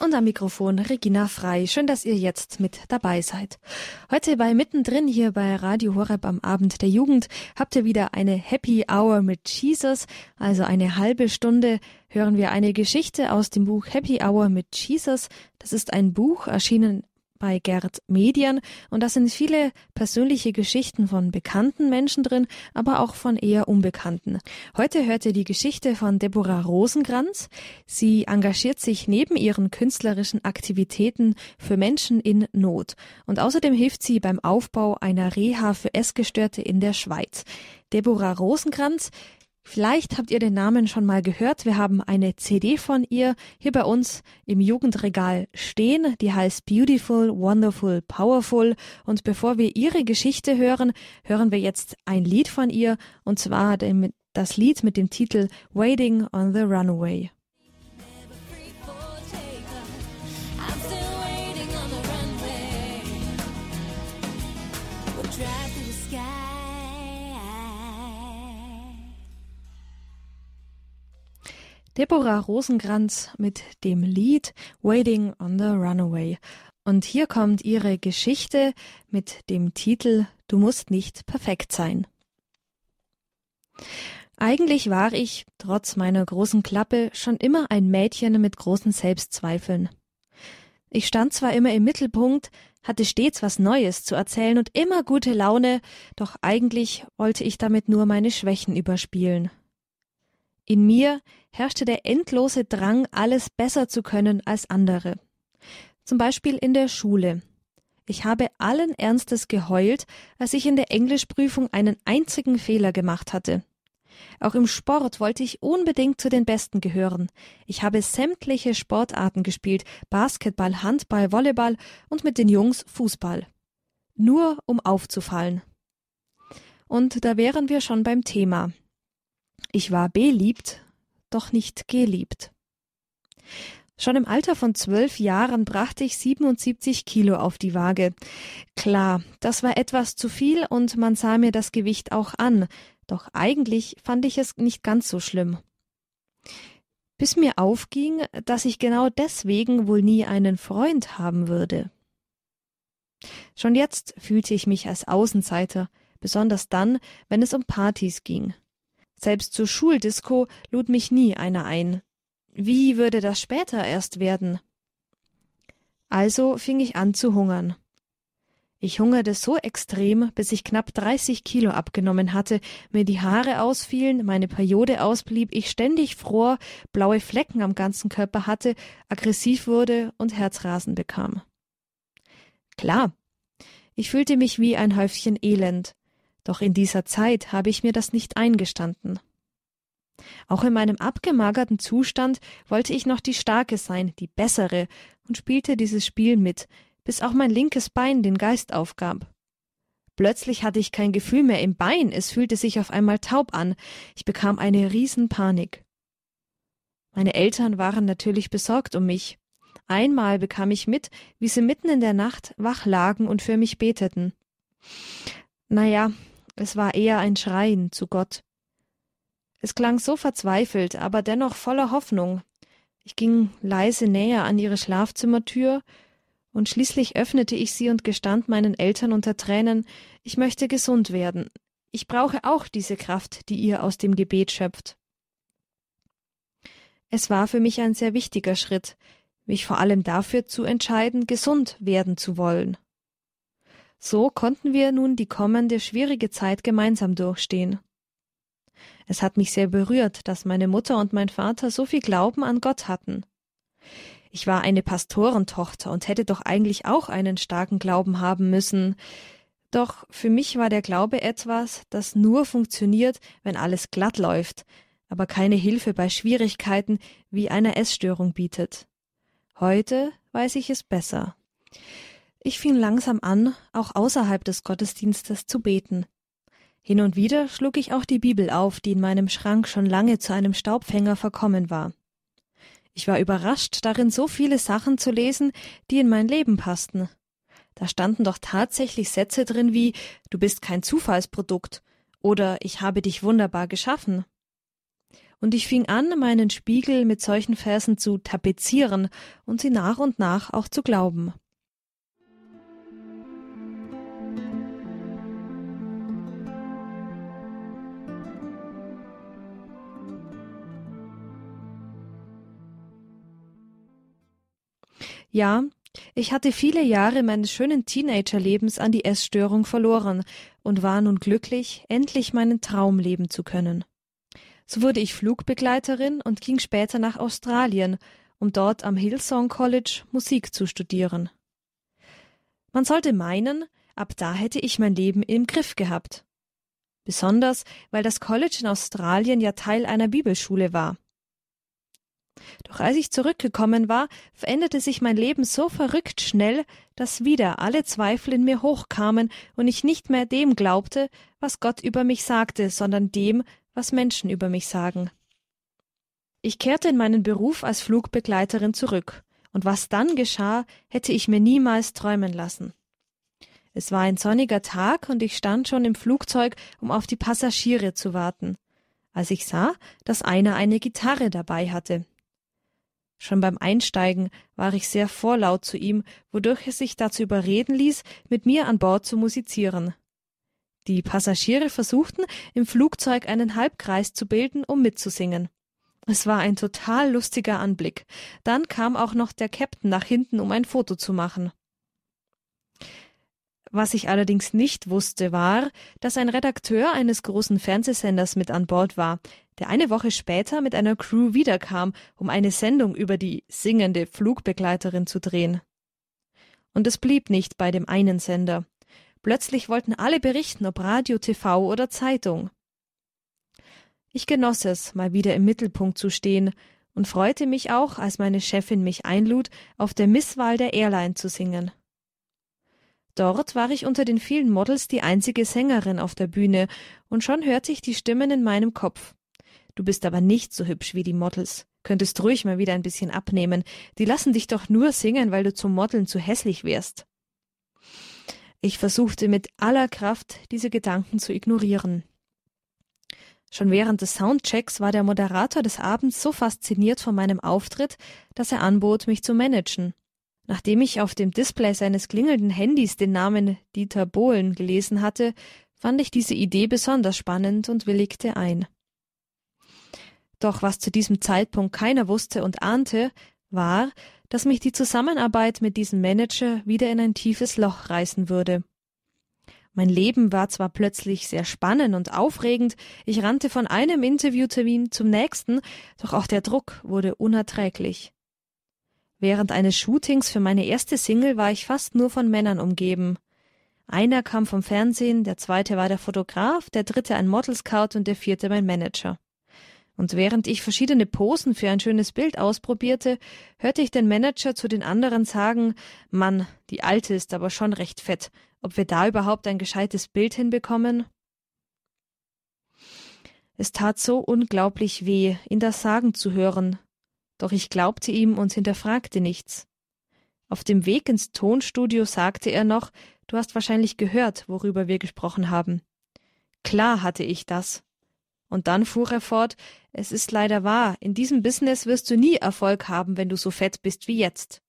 und am Mikrofon Regina Frei. Schön, dass ihr jetzt mit dabei seid. Heute bei Mittendrin hier bei Radio Horeb am Abend der Jugend habt ihr wieder eine Happy Hour mit Jesus, also eine halbe Stunde hören wir eine Geschichte aus dem Buch Happy Hour mit Jesus. Das ist ein Buch erschienen bei Gerd Medien und da sind viele persönliche Geschichten von bekannten Menschen drin, aber auch von eher unbekannten. Heute hört ihr die Geschichte von Deborah Rosenkranz. Sie engagiert sich neben ihren künstlerischen Aktivitäten für Menschen in Not und außerdem hilft sie beim Aufbau einer Reha für Essgestörte in der Schweiz. Deborah Rosenkranz Vielleicht habt ihr den Namen schon mal gehört. Wir haben eine CD von ihr hier bei uns im Jugendregal stehen. Die heißt Beautiful, Wonderful, Powerful. Und bevor wir ihre Geschichte hören, hören wir jetzt ein Lied von ihr. Und zwar das Lied mit dem Titel Waiting on the Runaway. Deborah Rosenkranz mit dem Lied Waiting on the Runaway. Und hier kommt ihre Geschichte mit dem Titel Du musst nicht perfekt sein. Eigentlich war ich, trotz meiner großen Klappe, schon immer ein Mädchen mit großen Selbstzweifeln. Ich stand zwar immer im Mittelpunkt, hatte stets was Neues zu erzählen und immer gute Laune, doch eigentlich wollte ich damit nur meine Schwächen überspielen. In mir herrschte der endlose Drang, alles besser zu können als andere. Zum Beispiel in der Schule. Ich habe allen Ernstes geheult, als ich in der Englischprüfung einen einzigen Fehler gemacht hatte. Auch im Sport wollte ich unbedingt zu den Besten gehören. Ich habe sämtliche Sportarten gespielt, Basketball, Handball, Volleyball und mit den Jungs Fußball. Nur um aufzufallen. Und da wären wir schon beim Thema. Ich war beliebt, doch nicht geliebt. Schon im Alter von zwölf Jahren brachte ich 77 Kilo auf die Waage. Klar, das war etwas zu viel und man sah mir das Gewicht auch an, doch eigentlich fand ich es nicht ganz so schlimm. Bis mir aufging, dass ich genau deswegen wohl nie einen Freund haben würde. Schon jetzt fühlte ich mich als Außenseiter, besonders dann, wenn es um Partys ging. Selbst zur Schuldisco lud mich nie einer ein. Wie würde das später erst werden? Also fing ich an zu hungern. Ich hungerte so extrem, bis ich knapp 30 Kilo abgenommen hatte, mir die Haare ausfielen, meine Periode ausblieb, ich ständig fror, blaue Flecken am ganzen Körper hatte, aggressiv wurde und Herzrasen bekam. Klar, ich fühlte mich wie ein Häufchen Elend, doch in dieser Zeit habe ich mir das nicht eingestanden. Auch in meinem abgemagerten Zustand wollte ich noch die Starke sein, die Bessere, und spielte dieses Spiel mit, bis auch mein linkes Bein den Geist aufgab. Plötzlich hatte ich kein Gefühl mehr im Bein, es fühlte sich auf einmal taub an, ich bekam eine Riesenpanik. Meine Eltern waren natürlich besorgt um mich. Einmal bekam ich mit, wie sie mitten in der Nacht wach lagen und für mich beteten. Naja, es war eher ein Schreien zu Gott. Es klang so verzweifelt, aber dennoch voller Hoffnung. Ich ging leise näher an ihre Schlafzimmertür, und schließlich öffnete ich sie und gestand meinen Eltern unter Tränen, ich möchte gesund werden. Ich brauche auch diese Kraft, die ihr aus dem Gebet schöpft. Es war für mich ein sehr wichtiger Schritt, mich vor allem dafür zu entscheiden, gesund werden zu wollen. So konnten wir nun die kommende schwierige Zeit gemeinsam durchstehen. Es hat mich sehr berührt, dass meine Mutter und mein Vater so viel Glauben an Gott hatten. Ich war eine Pastorentochter und hätte doch eigentlich auch einen starken Glauben haben müssen. Doch für mich war der Glaube etwas, das nur funktioniert, wenn alles glatt läuft, aber keine Hilfe bei Schwierigkeiten wie einer Essstörung bietet. Heute weiß ich es besser. Ich fing langsam an, auch außerhalb des Gottesdienstes zu beten. Hin und wieder schlug ich auch die Bibel auf, die in meinem Schrank schon lange zu einem Staubfänger verkommen war. Ich war überrascht, darin so viele Sachen zu lesen, die in mein Leben passten. Da standen doch tatsächlich Sätze drin wie Du bist kein Zufallsprodukt oder Ich habe dich wunderbar geschaffen. und ich fing an, meinen Spiegel mit solchen Versen zu tapezieren und sie nach und nach auch zu glauben. Ja, ich hatte viele Jahre meines schönen Teenagerlebens an die Essstörung verloren und war nun glücklich, endlich meinen Traum leben zu können. So wurde ich Flugbegleiterin und ging später nach Australien, um dort am Hillsong College Musik zu studieren. Man sollte meinen, ab da hätte ich mein Leben im Griff gehabt. Besonders, weil das College in Australien ja Teil einer Bibelschule war. Doch als ich zurückgekommen war, veränderte sich mein Leben so verrückt schnell, dass wieder alle Zweifel in mir hochkamen und ich nicht mehr dem glaubte, was Gott über mich sagte, sondern dem, was Menschen über mich sagen. Ich kehrte in meinen Beruf als Flugbegleiterin zurück, und was dann geschah, hätte ich mir niemals träumen lassen. Es war ein sonniger Tag und ich stand schon im Flugzeug, um auf die Passagiere zu warten, als ich sah, dass einer eine Gitarre dabei hatte. Schon beim Einsteigen war ich sehr vorlaut zu ihm, wodurch er sich dazu überreden ließ, mit mir an Bord zu musizieren. Die Passagiere versuchten, im Flugzeug einen Halbkreis zu bilden, um mitzusingen. Es war ein total lustiger Anblick. Dann kam auch noch der Captain nach hinten, um ein Foto zu machen. Was ich allerdings nicht wusste, war, dass ein Redakteur eines großen Fernsehsenders mit an Bord war, der eine Woche später mit einer Crew wiederkam, um eine Sendung über die singende Flugbegleiterin zu drehen. Und es blieb nicht bei dem einen Sender. Plötzlich wollten alle berichten, ob Radio, TV oder Zeitung. Ich genoss es, mal wieder im Mittelpunkt zu stehen und freute mich auch, als meine Chefin mich einlud, auf der Misswahl der Airline zu singen. Dort war ich unter den vielen Models die einzige Sängerin auf der Bühne, und schon hörte ich die Stimmen in meinem Kopf. Du bist aber nicht so hübsch wie die Models. Könntest ruhig mal wieder ein bisschen abnehmen. Die lassen dich doch nur singen, weil du zum Modeln zu hässlich wärst. Ich versuchte mit aller Kraft, diese Gedanken zu ignorieren. Schon während des Soundchecks war der Moderator des Abends so fasziniert von meinem Auftritt, dass er anbot, mich zu managen. Nachdem ich auf dem Display seines klingelnden Handys den Namen Dieter Bohlen gelesen hatte, fand ich diese Idee besonders spannend und willigte ein. Doch was zu diesem Zeitpunkt keiner wusste und ahnte, war, dass mich die Zusammenarbeit mit diesem Manager wieder in ein tiefes Loch reißen würde. Mein Leben war zwar plötzlich sehr spannend und aufregend, ich rannte von einem Interviewtermin zum nächsten, doch auch der Druck wurde unerträglich. Während eines Shootings für meine erste Single war ich fast nur von Männern umgeben. Einer kam vom Fernsehen, der zweite war der Fotograf, der dritte ein Modelscout und der vierte mein Manager. Und während ich verschiedene Posen für ein schönes Bild ausprobierte, hörte ich den Manager zu den anderen sagen, Mann, die Alte ist aber schon recht fett, ob wir da überhaupt ein gescheites Bild hinbekommen? Es tat so unglaublich weh, ihn das sagen zu hören, doch ich glaubte ihm und hinterfragte nichts. Auf dem Weg ins Tonstudio sagte er noch, du hast wahrscheinlich gehört, worüber wir gesprochen haben. Klar hatte ich das. Und dann fuhr er fort, es ist leider wahr, in diesem Business wirst du nie Erfolg haben, wenn du so fett bist wie jetzt.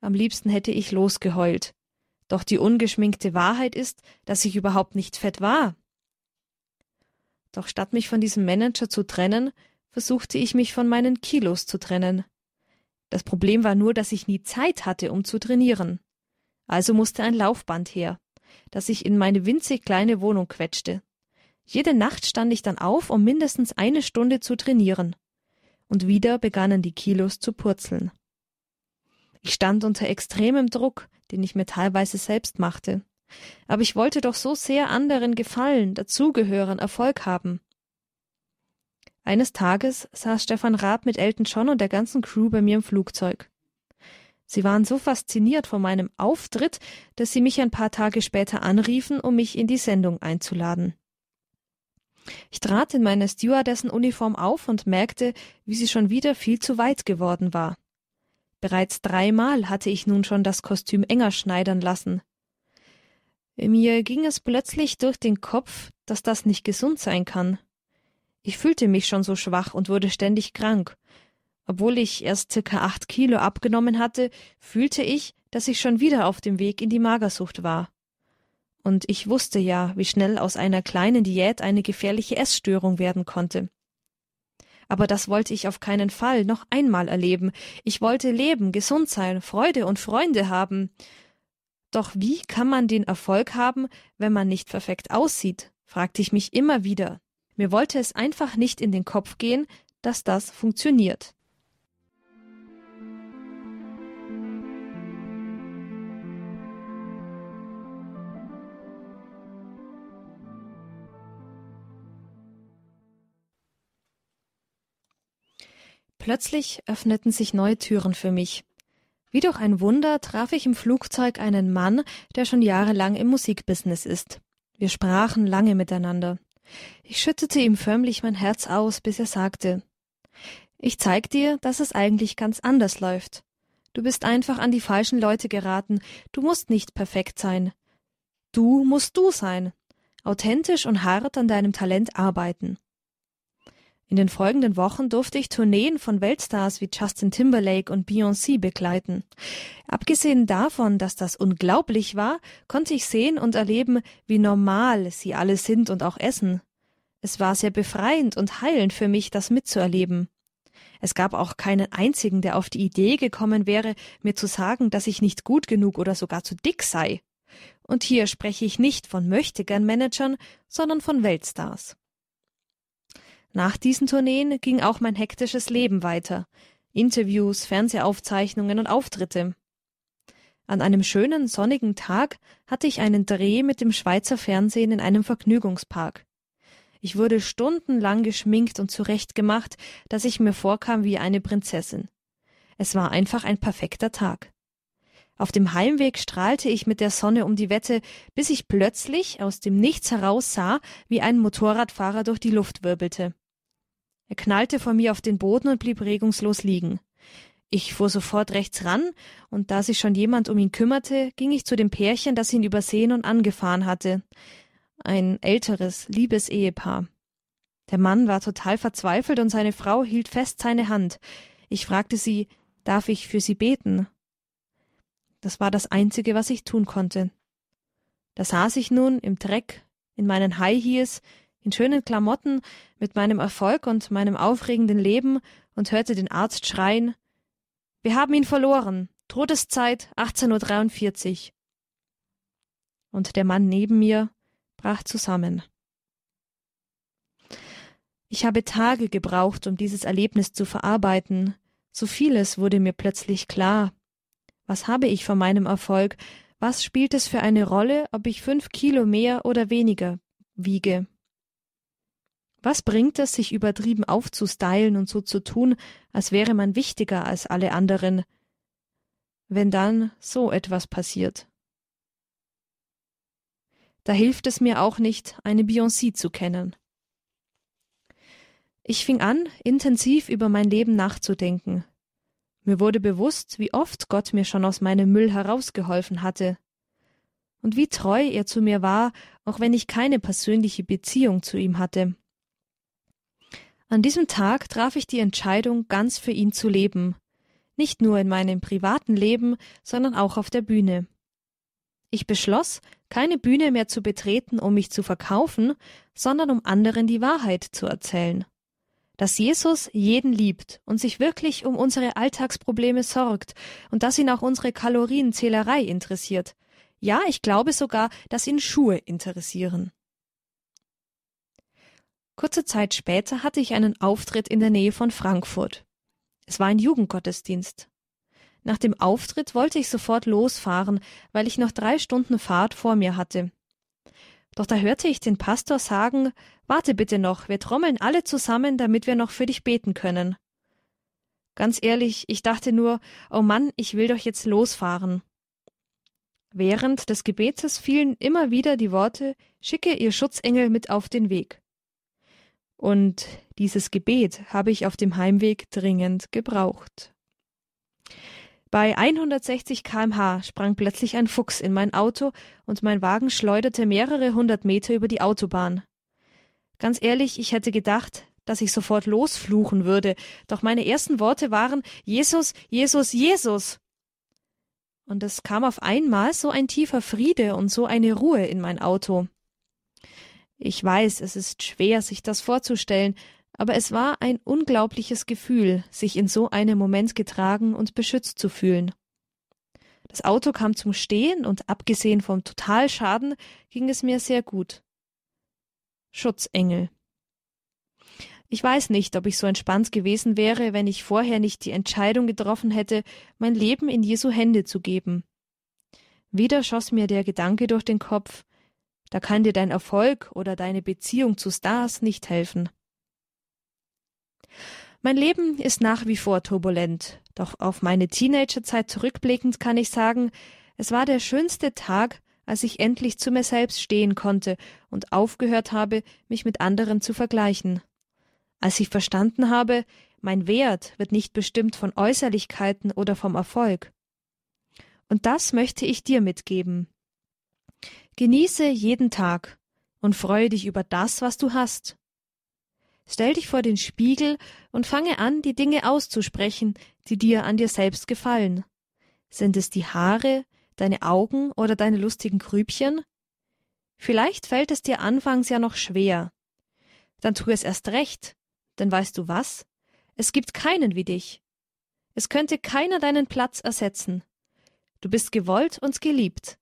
Am liebsten hätte ich losgeheult. Doch die ungeschminkte Wahrheit ist, dass ich überhaupt nicht fett war. Doch statt mich von diesem Manager zu trennen, versuchte ich mich von meinen Kilos zu trennen. Das Problem war nur, dass ich nie Zeit hatte, um zu trainieren. Also musste ein Laufband her, das ich in meine winzig kleine Wohnung quetschte. Jede Nacht stand ich dann auf, um mindestens eine Stunde zu trainieren. Und wieder begannen die Kilos zu purzeln. Ich stand unter extremem Druck, den ich mir teilweise selbst machte. Aber ich wollte doch so sehr anderen gefallen, dazugehören, Erfolg haben. Eines Tages saß Stefan Raab mit Elton John und der ganzen Crew bei mir im Flugzeug. Sie waren so fasziniert von meinem Auftritt, dass sie mich ein paar Tage später anriefen, um mich in die Sendung einzuladen. Ich trat in meiner Stewardessenuniform auf und merkte, wie sie schon wieder viel zu weit geworden war. Bereits dreimal hatte ich nun schon das Kostüm enger schneidern lassen. Mir ging es plötzlich durch den Kopf, dass das nicht gesund sein kann. Ich fühlte mich schon so schwach und wurde ständig krank. Obwohl ich erst circa acht Kilo abgenommen hatte, fühlte ich, dass ich schon wieder auf dem Weg in die Magersucht war. Und ich wusste ja, wie schnell aus einer kleinen Diät eine gefährliche Essstörung werden konnte. Aber das wollte ich auf keinen Fall noch einmal erleben. Ich wollte leben, gesund sein, Freude und Freunde haben. Doch wie kann man den Erfolg haben, wenn man nicht perfekt aussieht? fragte ich mich immer wieder. Mir wollte es einfach nicht in den Kopf gehen, dass das funktioniert. Plötzlich öffneten sich neue Türen für mich. Wie durch ein Wunder traf ich im Flugzeug einen Mann, der schon jahrelang im Musikbusiness ist. Wir sprachen lange miteinander. Ich schüttete ihm förmlich mein Herz aus, bis er sagte Ich zeig dir, dass es eigentlich ganz anders läuft. Du bist einfach an die falschen Leute geraten, du musst nicht perfekt sein. Du musst du sein, authentisch und hart an deinem Talent arbeiten. In den folgenden Wochen durfte ich Tourneen von Weltstars wie Justin Timberlake und Beyoncé begleiten. Abgesehen davon, dass das unglaublich war, konnte ich sehen und erleben, wie normal sie alle sind und auch essen. Es war sehr befreiend und heilend für mich, das mitzuerleben. Es gab auch keinen einzigen, der auf die Idee gekommen wäre, mir zu sagen, dass ich nicht gut genug oder sogar zu dick sei. Und hier spreche ich nicht von Möchtegern-Managern, sondern von Weltstars. Nach diesen Tourneen ging auch mein hektisches Leben weiter. Interviews, Fernsehaufzeichnungen und Auftritte. An einem schönen sonnigen Tag hatte ich einen Dreh mit dem Schweizer Fernsehen in einem Vergnügungspark. Ich wurde stundenlang geschminkt und zurechtgemacht, dass ich mir vorkam wie eine Prinzessin. Es war einfach ein perfekter Tag. Auf dem Heimweg strahlte ich mit der Sonne um die Wette, bis ich plötzlich aus dem Nichts heraus sah, wie ein Motorradfahrer durch die Luft wirbelte. Er knallte vor mir auf den Boden und blieb regungslos liegen. Ich fuhr sofort rechts ran, und da sich schon jemand um ihn kümmerte, ging ich zu dem Pärchen, das ihn übersehen und angefahren hatte. Ein älteres, liebes Ehepaar. Der Mann war total verzweifelt und seine Frau hielt fest seine Hand. Ich fragte sie, darf ich für sie beten? Das war das Einzige, was ich tun konnte. Da saß ich nun im Dreck, in meinen High Heels, in schönen Klamotten, mit meinem Erfolg und meinem aufregenden Leben und hörte den Arzt schreien Wir haben ihn verloren. Todeszeit 18.43 Uhr. Und der Mann neben mir brach zusammen. Ich habe Tage gebraucht, um dieses Erlebnis zu verarbeiten. So vieles wurde mir plötzlich klar. Was habe ich von meinem Erfolg? Was spielt es für eine Rolle, ob ich fünf Kilo mehr oder weniger wiege? Was bringt es, sich übertrieben aufzustylen und so zu tun, als wäre man wichtiger als alle anderen, wenn dann so etwas passiert? Da hilft es mir auch nicht, eine Beyoncé zu kennen. Ich fing an, intensiv über mein Leben nachzudenken. Mir wurde bewusst, wie oft Gott mir schon aus meinem Müll herausgeholfen hatte. Und wie treu er zu mir war, auch wenn ich keine persönliche Beziehung zu ihm hatte. An diesem Tag traf ich die Entscheidung, ganz für ihn zu leben, nicht nur in meinem privaten Leben, sondern auch auf der Bühne. Ich beschloss, keine Bühne mehr zu betreten, um mich zu verkaufen, sondern um anderen die Wahrheit zu erzählen. Dass Jesus jeden liebt und sich wirklich um unsere Alltagsprobleme sorgt und dass ihn auch unsere Kalorienzählerei interessiert. Ja, ich glaube sogar, dass ihn Schuhe interessieren. Kurze Zeit später hatte ich einen Auftritt in der Nähe von Frankfurt. Es war ein Jugendgottesdienst. Nach dem Auftritt wollte ich sofort losfahren, weil ich noch drei Stunden Fahrt vor mir hatte. Doch da hörte ich den Pastor sagen Warte bitte noch, wir trommeln alle zusammen, damit wir noch für dich beten können. Ganz ehrlich, ich dachte nur, oh Mann, ich will doch jetzt losfahren. Während des Gebetes fielen immer wieder die Worte Schicke ihr Schutzengel mit auf den Weg. Und dieses Gebet habe ich auf dem Heimweg dringend gebraucht. Bei 160 kmh sprang plötzlich ein Fuchs in mein Auto und mein Wagen schleuderte mehrere hundert Meter über die Autobahn. Ganz ehrlich, ich hätte gedacht, dass ich sofort losfluchen würde, doch meine ersten Worte waren Jesus, Jesus, Jesus. Und es kam auf einmal so ein tiefer Friede und so eine Ruhe in mein Auto. Ich weiß, es ist schwer, sich das vorzustellen, aber es war ein unglaubliches Gefühl, sich in so einem Moment getragen und beschützt zu fühlen. Das Auto kam zum Stehen und abgesehen vom Totalschaden ging es mir sehr gut. Schutzengel. Ich weiß nicht, ob ich so entspannt gewesen wäre, wenn ich vorher nicht die Entscheidung getroffen hätte, mein Leben in Jesu Hände zu geben. Wieder schoss mir der Gedanke durch den Kopf, da kann dir dein Erfolg oder deine Beziehung zu Stars nicht helfen. Mein Leben ist nach wie vor turbulent, doch auf meine Teenagerzeit zurückblickend kann ich sagen, es war der schönste Tag, als ich endlich zu mir selbst stehen konnte und aufgehört habe, mich mit anderen zu vergleichen. Als ich verstanden habe, mein Wert wird nicht bestimmt von Äußerlichkeiten oder vom Erfolg. Und das möchte ich dir mitgeben. Genieße jeden Tag und freue dich über das, was du hast. Stell dich vor den Spiegel und fange an, die Dinge auszusprechen, die dir an dir selbst gefallen. Sind es die Haare, deine Augen oder deine lustigen Grübchen? Vielleicht fällt es dir anfangs ja noch schwer. Dann tu es erst recht, denn weißt du was? Es gibt keinen wie dich. Es könnte keiner deinen Platz ersetzen. Du bist gewollt und geliebt.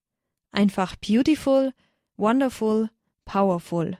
Einfach beautiful, wonderful, powerful.